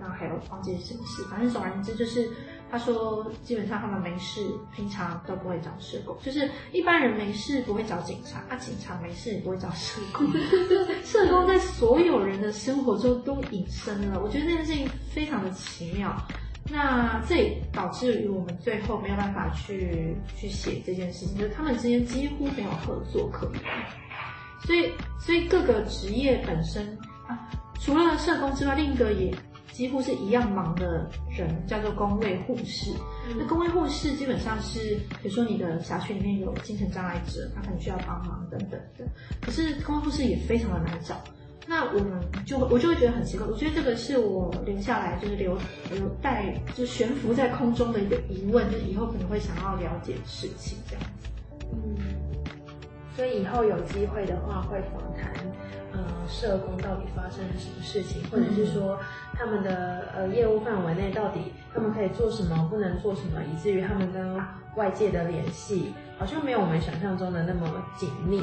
然后还有忘记是什么事，反正总而言之就是。他说基本上他们没事，平常都不会找社工，就是一般人没事不会找警察，啊，警察没事也不会找社工，社工在所有人的生活中都隐身了。我觉得这件事情非常的奇妙。那这也导致于我们最后没有办法去去写这件事情，就是他们之间几乎没有合作可言。所以，所以各个职业本身啊，除了社工之外，另一个也几乎是一样忙的人叫做工位护士。嗯、那工位护士基本上是，比如说你的辖区里面有精神障碍者，他可能需要帮忙等等的。可是公卫护士也非常的难找。那我们就我就会觉得很奇怪，我觉得这个是我留下来就是留留带就悬浮在空中的一个疑问，就是以后可能会想要了解的事情这样子。嗯，所以以后有机会的话会访谈，呃，社工到底发生了什么事情，或者是说他们的呃业务范围内到底他们可以做什么，不能做什么，以至于他们跟外界的联系好像没有我们想象中的那么紧密。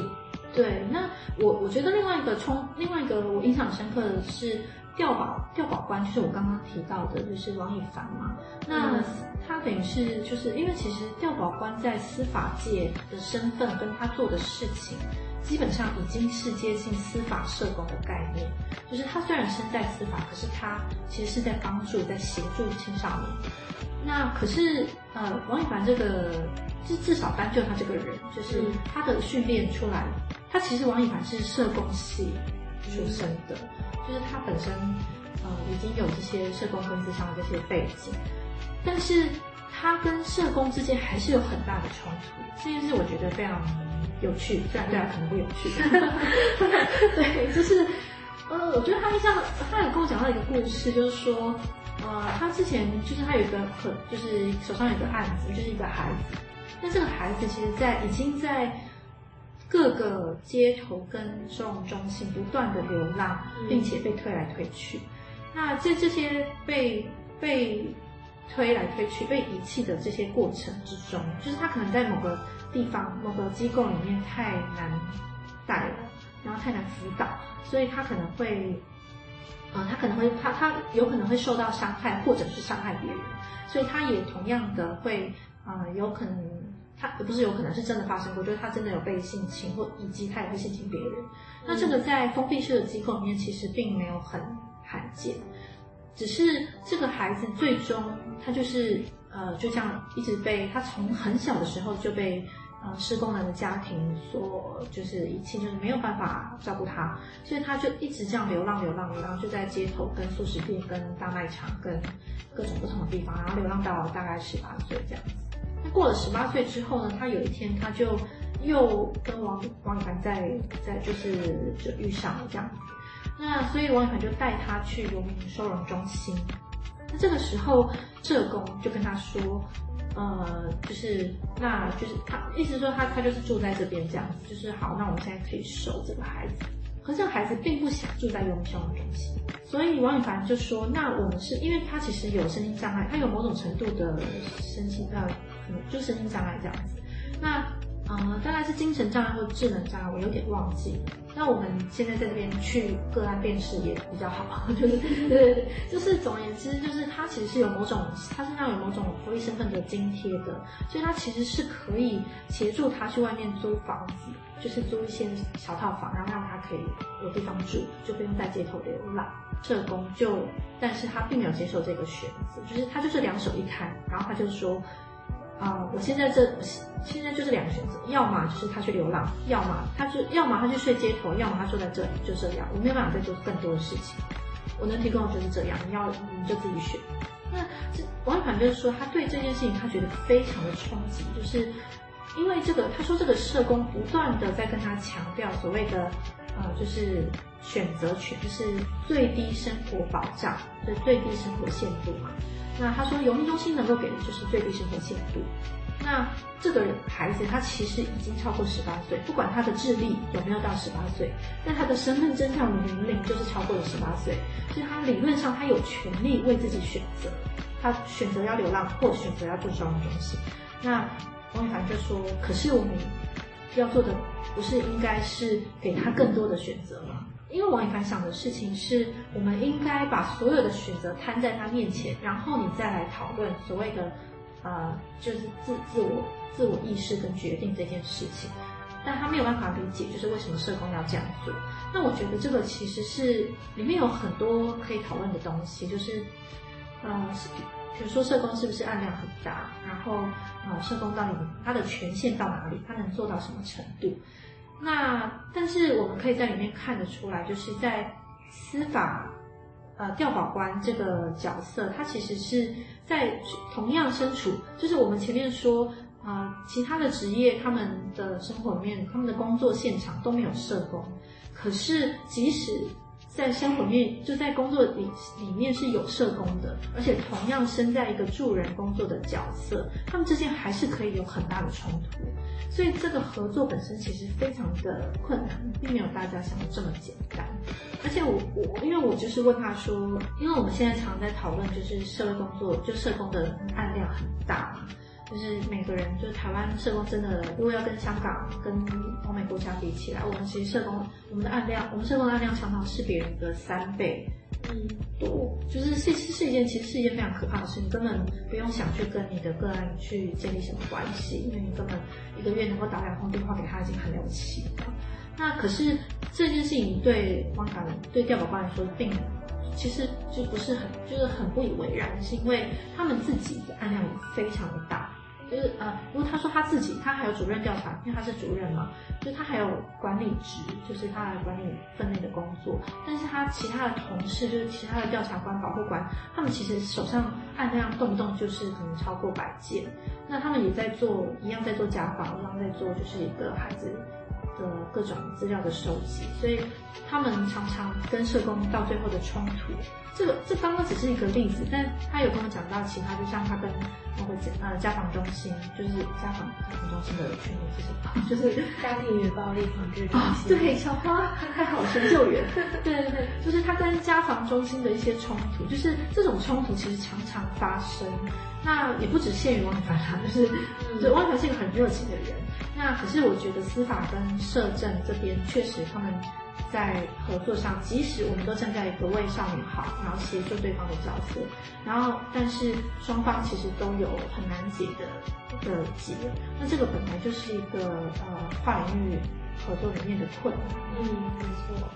对，那我我觉得另外一个冲，另外一个我印象深刻的是调保调保官，就是我刚刚提到的，就是王以凡嘛。那他等于是就是因为其实调保官在司法界的身份跟他做的事情，基本上已经是接近司法社工的概念。就是他虽然身在司法，可是他其实是在帮助、在协助青少年。那可是呃，王一凡这个至至少单就他这个人，就是他的训练出来。他其实王一凡是社工系出身的，就是他本身呃已经有这些社工分子上的这些背景，但是他跟社工之间还是有很大的冲突。这件事我觉得非常有趣，虽然大家可能不有趣。对，就是呃，我觉得他印象，他有跟我讲到一个故事，就是说呃，他之前就是他有一个很，就是手上有一个案子，就是一个孩子，那这个孩子其实在已经在。各个街头跟收容中心不断的流浪，并且被推来推去。那在这些被被推来推去、被遗弃的这些过程之中，就是他可能在某个地方、某个机构里面太难带了，然后太难辅导，所以他可能会，呃，他可能会他他有可能会受到伤害，或者是伤害别人，所以他也同样的会，呃，有可能。他不是有可能是真的发生过，就是他真的有被性侵，或以及他也会性侵别人。那这个在封闭式的机构里面其实并没有很罕见，只是这个孩子最终他就是呃就这样一直被他从很小的时候就被呃失功能的家庭所就是遗弃，就是没有办法照顾他，所以他就一直这样流浪流浪流浪，就在街头、跟速食店、跟大卖场、跟各种不同的地方，然后流浪到大概十八岁这样子。那过了十八岁之后呢，他有一天他就又跟王王以凡在在就是就遇上了这样子，那所以王以凡就带他去游民收容中心。那这个时候社工就跟他说，呃，就是那就是他意思说他他就是住在这边这样子，就是好，那我们现在可以收这个孩子。可是这个孩子并不想住在游民收容中心，所以王宇凡就说，那我们是因为他其实有身心障碍，他有某种程度的身心呃。就身心障碍这样子，那呃大概是精神障碍或智能障碍，我有点忘记了。那我们现在在这边去个案辨识也比较好，就是对对对，就是总而言之，就是他其实是有某种，他身上有某种福利身份的津贴的，所以他其实是可以协助他去外面租房子，就是租一些小套房，然后让他可以有地方住，就不用在街头流浪。社工就，但是他并没有接受这个选择，就是他就是两手一摊，然后他就说。啊、我现在这现在就是两个选择，要么就是他去流浪，要么他就要么他去睡街头，要么他坐在这里，就这样，我没有办法再做更多的事情。我能提供的就是这样，你要你就自己选。那这王一凡就是说，他对这件事情他觉得非常的冲击，就是因为这个，他说这个社工不断的在跟他强调所谓的呃，就是选择权，就是最低生活保障，就是最低生活限度嘛。那他说，游民中心能够给的就是最低生活限度。那这个孩子他其实已经超过十八岁，不管他的智力有没有到十八岁，但他的身份证上的年龄就是超过了十八岁，所以他理论上他有权利为自己选择，他选择要流浪或选择要住收容中心。那王以凡就说，可是我们要做的不是应该是给他更多的选择吗？因为王一凡想的事情是，我们应该把所有的选择摊在他面前，然后你再来讨论所谓的，呃，就是自自我自我意识跟决定这件事情。但他没有办法理解，就是为什么社工要这样做。那我觉得这个其实是里面有很多可以讨论的东西，就是，呃，比如说社工是不是案量很大，然后呃，社工到底他的权限到哪里，他能做到什么程度？那但是我们可以在里面看得出来，就是在司法呃调保官这个角色，他其实是在同样身处，就是我们前面说啊、其他的职业他们的生活里面，他们的工作现场都没有社工，可是即使。在生活面，就在工作里里面是有社工的，而且同样身在一个助人工作的角色，他们之间还是可以有很大的冲突，所以这个合作本身其实非常的困难，并没有大家想的这么简单。而且我我因为我就是问他说，因为我们现在常在讨论就是社会工作，就社工的案量很大嘛。就是每个人，就是台湾社工真的，如果要跟香港、跟欧美国家比起来，我们其实社工，我们的案量，我们社工的案量常常是别人的三倍，嗯，多，就是是是一件其实是一件非常可怕的事，你根本不用想去跟你的个案去建立什么关系，因为你根本一个月能够打两通电话给他已经很了不起了。那可是这件事情对汪卡对调保官来说，并其实就不是很就是很不以为然，是因为他们自己的案量也非常的大。就是呃，如果他说他自己，他还有主任调查，因为他是主任嘛，就他还有管理职，就是他的管理分内的工作。但是他其他的同事，就是其他的调查官、保护官，他们其实手上案量动不动就是可能超过百件。那他们也在做一样，在做家访，一样在做就是一个孩子的各种资料的收集，所以他们常常跟社工到最后的冲突。这个这刚刚只是一个例子，但他有跟我讲到其他，就像他跟那个呃家访中心，就是家访家访中心的全名是什么？就是家庭与暴力防治中心。哦、对，小花 还好了，神救援。对对对，就是他跟家访中心的一些冲突，就是这种冲突其实常常发生。那也不只限于汪凡他，就是就汪凡是一个很热情的人。那可是我觉得司法跟社政这边确实他们。在合作上，即使我们都站在一个为少女好，然后协助对方的角色，然后但是双方其实都有很难解的的结。那这个本来就是一个呃跨领域合作里面的困难。嗯，没错。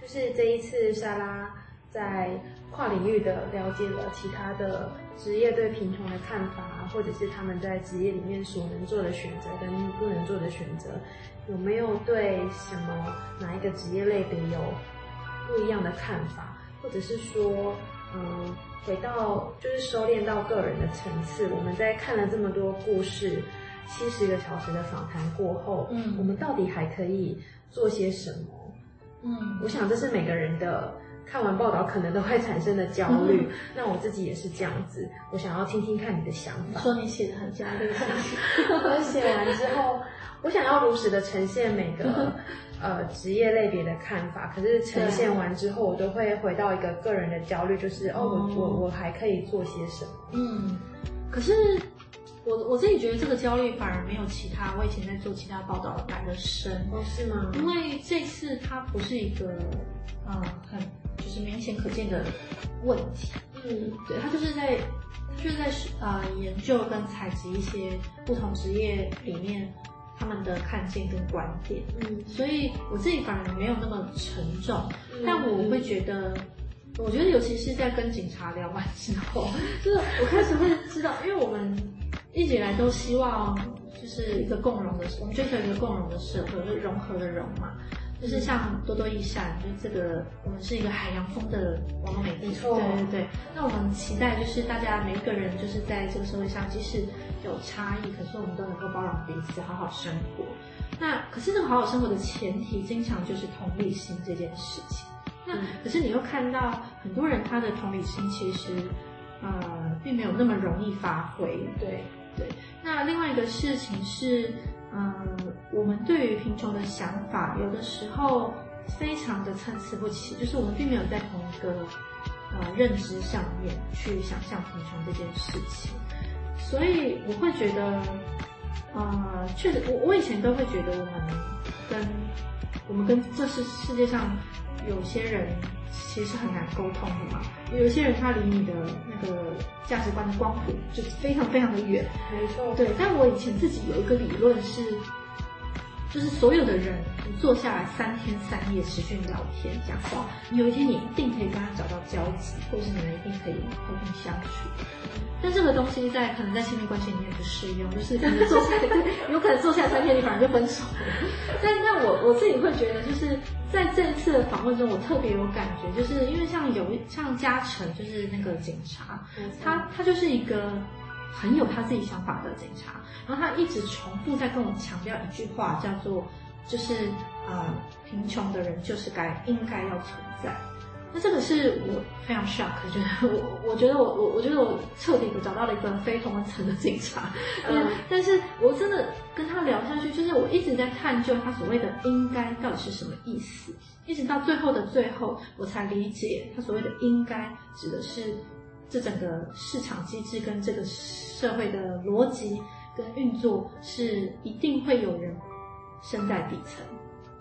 就是这一次莎拉在跨领域的了解了其他的职业对贫穷的看法，或者是他们在职业里面所能做的选择跟不能做的选择。有没有对什么哪一个职业类别有不一样的看法，或者是说，嗯，回到就是收敛到个人的层次，我们在看了这么多故事，七十个小时的访谈过后，嗯，我们到底还可以做些什么？嗯，我想这是每个人的看完报道可能都会产生的焦虑。嗯、那我自己也是这样子，我想要听听看你的想法。说你写的很焦虑，我写完之后。我想要如实的呈现每个呃职业类别的看法，可是呈现完之后，我都会回到一个个人的焦虑，就是哦，我我我还可以做些什么？嗯，可是我我自己觉得这个焦虑反而没有其他我以前在做其他报道来的深。哦，是吗？因为这次它不是一个呃很就是明显可见的问题。嗯，对，它就是在它就是在呃研究跟采集一些不同职业里面。他们的看见跟观点，嗯，所以我自己反而没有那么沉重，嗯、但我会觉得，我觉得尤其是在跟警察聊完之后，就是我开始会知道，因为我们一直以来都希望就是一个共融的，我们追求一个共融的社会，就是融合的融嘛。就是像多多益善，就是这个我们是一个海洋风的网络媒体，对对对。那我们期待就是大家每一个人就是在这个社会上，即使有差异，可是我们都能够包容彼此，好好生活。那可是这个好好生活的前提，经常就是同理心这件事情。那可是你又看到很多人他的同理心其实呃并没有那么容易发挥。对对。那另外一个事情是。嗯，我们对于贫穷的想法，有的时候非常的参差不齐，就是我们并没有在同一个呃认知上面去想象贫穷这件事情，所以我会觉得，呃，确实，我我以前都会觉得我们跟我们跟这是世界上有些人其实很难沟通的嘛。有一些人他离你的那个价值观的光谱就是非常非常的远。没错。对，但我以前自己有一个理论是，就是所有的人，你坐下来三天三夜持续聊天讲话，你有一天你一定可以跟他找到交集，或是你们一定可以和平相处。但这个东西在可能在亲密关系里面不适用，就是可能坐下来，有可能坐下来三天，你反而就分手了。但但我我自己会觉得，就是在这一次的访问中，我特别有感觉，就是因为像有像嘉诚，就是那个警察，他他就是一个很有他自己想法的警察，然后他一直重复在跟我强调一句话，叫做就是呃，贫穷的人就是该应该要存在。那这个是我非常 shock，觉 得我我觉得我我我觉得我彻底的找到了一个非同温层的警察，嗯，但是我真的跟他聊下去，就是我一直在探究他所谓的应该到底是什么意思，一直到最后的最后，我才理解他所谓的应该指的是这整个市场机制跟这个社会的逻辑跟运作是一定会有人身在底层，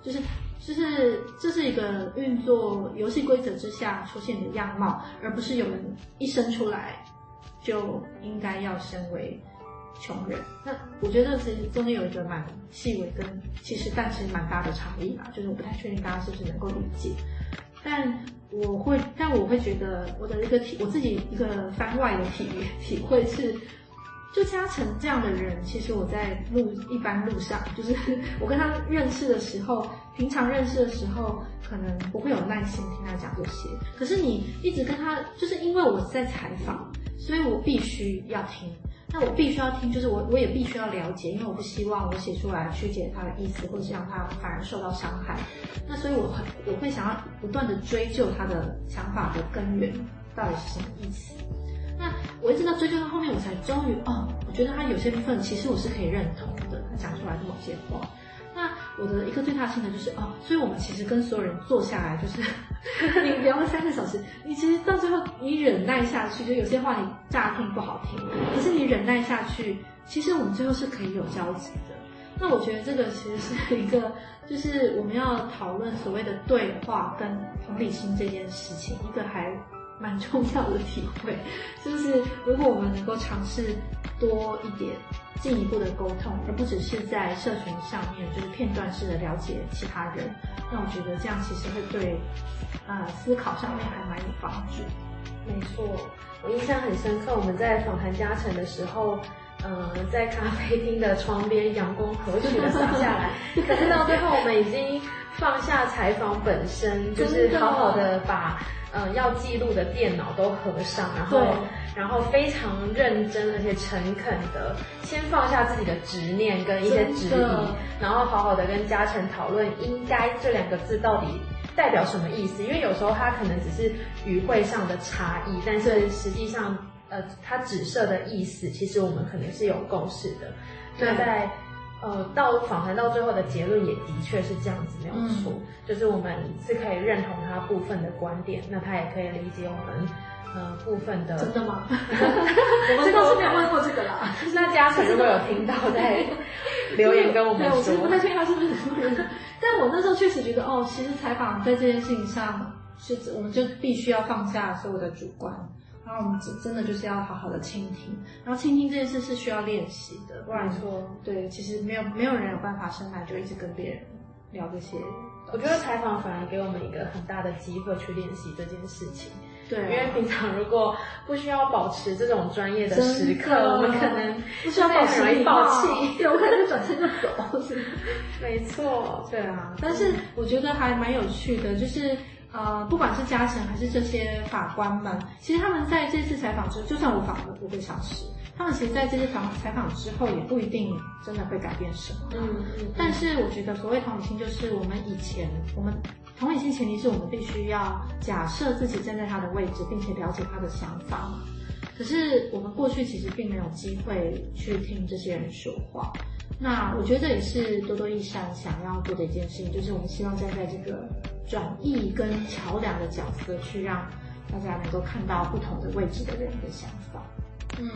就是。就是这是一个运作游戏规则之下出现的样貌，而不是有人一生出来就应该要身为穷人。那我觉得其实中间有一个蛮细微跟其实但其实蛮大的差异嘛，就是我不太确定大家是不是能够理解。但我会，但我会觉得我的一个体，我自己一个番外的体体会是。就嘉诚这样的人，其实我在路一般路上，就是 我跟他认识的时候，平常认识的时候，可能不会有耐心听他讲这些。可是你一直跟他，就是因为我在采访，所以我必须要听。那我必须要听，就是我我也必须要了解，因为我不希望我写出来曲解他的意思，或者是让他反而受到伤害。那所以我很我会想要不断的追究他的想法的根源到底是什么意思。那我一直到追究到后面，我才终于哦，我觉得他有些部分其实我是可以认同的，他讲出来的某些话。那我的一个最大心得就是哦，所以我们其实跟所有人坐下来，就是 你聊了三个小时，你其实到最后你忍耐下去，就有些话你乍听不好听，可是你忍耐下去，其实我们最后是可以有交集的。那我觉得这个其实是一个，就是我们要讨论所谓的对话跟同理心这件事情，一个还。蛮重要的体会，就是如果我们能够尝试多一点进一步的沟通，而不只是在社群上面就是片段式的了解其他人，那我觉得这样其实会对呃思考上面还蛮有帮助。没错，我印象很深刻，我们在访谈嘉诚的时候，嗯、呃，在咖啡厅的窗边，阳光和煦的洒下来，可是到最后我们已经放下采访本身，就是好好的把。嗯，要记录的电脑都合上，然后，然后非常认真而且诚恳的，先放下自己的执念跟一些质疑，然后好好的跟嘉诚讨论“应该”这两个字到底代表什么意思。因为有时候它可能只是语汇上的差异，但是实际上，呃，它指涉的意思，其实我们可能是有共识的。那在。呃，到访谈到最后的结论也的确是这样子，没有错，嗯、就是我们是可以认同他部分的观点，那他也可以理解我们呃部分的。真的吗？我们倒是没有问过这个啦。那嘉诚如果有听到，在 留言跟我们说。对，我不太确定他是不是很多人，但我那时候确实觉得，哦，其实采访在这件事情上，是我们就必须要放下所有的主观。然后我们真真的就是要好好的倾听，然后倾听这件事是需要练习的，不然说对，其实没有没有人有办法生来就一直跟别人聊这些。我觉得采访反而给我们一个很大的机会去练习这件事情。对、啊，因为平常如果不需要保持这种专业的时刻，我们可能不需要保持礼貌，对，我可能就转身就走。没错，对啊。但是我觉得还蛮有趣的，就是。呃，不管是嘉诚还是这些法官们，其实他们在这次采访之后，就算我访了五个小时，他们其实在这次访采访之后，也不一定真的会改变什么。嗯嗯。嗯，但是我觉得，所谓同理心，就是我们以前，我们同理心前提是我们必须要假设自己站在他的位置，并且了解他的想法。可是我们过去其实并没有机会去听这些人说话。那我觉得这也是多多益善想要做的一件事情，就是我们希望站在这个转译跟桥梁的角色，去让大家能够看到不同的位置的人的想法。嗯，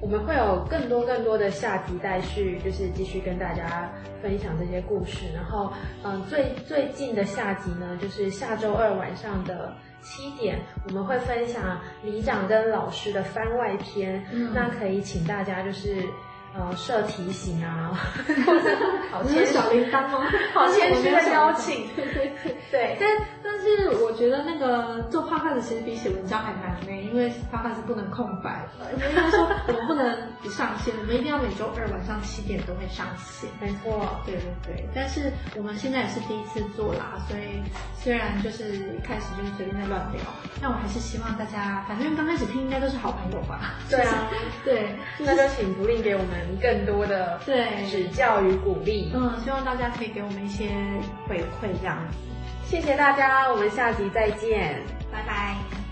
我们会有更多更多的下集待续，就是继续跟大家分享这些故事。然后，嗯，最最近的下集呢，就是下周二晚上的七点，我们会分享里长跟老师的番外篇。嗯，那可以请大家就是。呃，设提醒啊，或 者好牵小铃铛吗？好谦虚的邀请，对对对对。但但是我觉得那个做 podcast 其实比写文章还难呢，因为 podcast 是不能空白的，应该说我们不能不上线，我们一定要每周二晚上七点都会上线。没错，对对对。但是我们现在也是第一次做啦，所以虽然就是一开始就是随便在乱聊，但我还是希望大家，反正刚开始听应该都是好朋友吧？对啊，对，那就请福利给我们。更多的对指教与鼓励，嗯，希望大家可以给我们一些回馈，这样子。谢谢大家，我们下集再见，拜拜。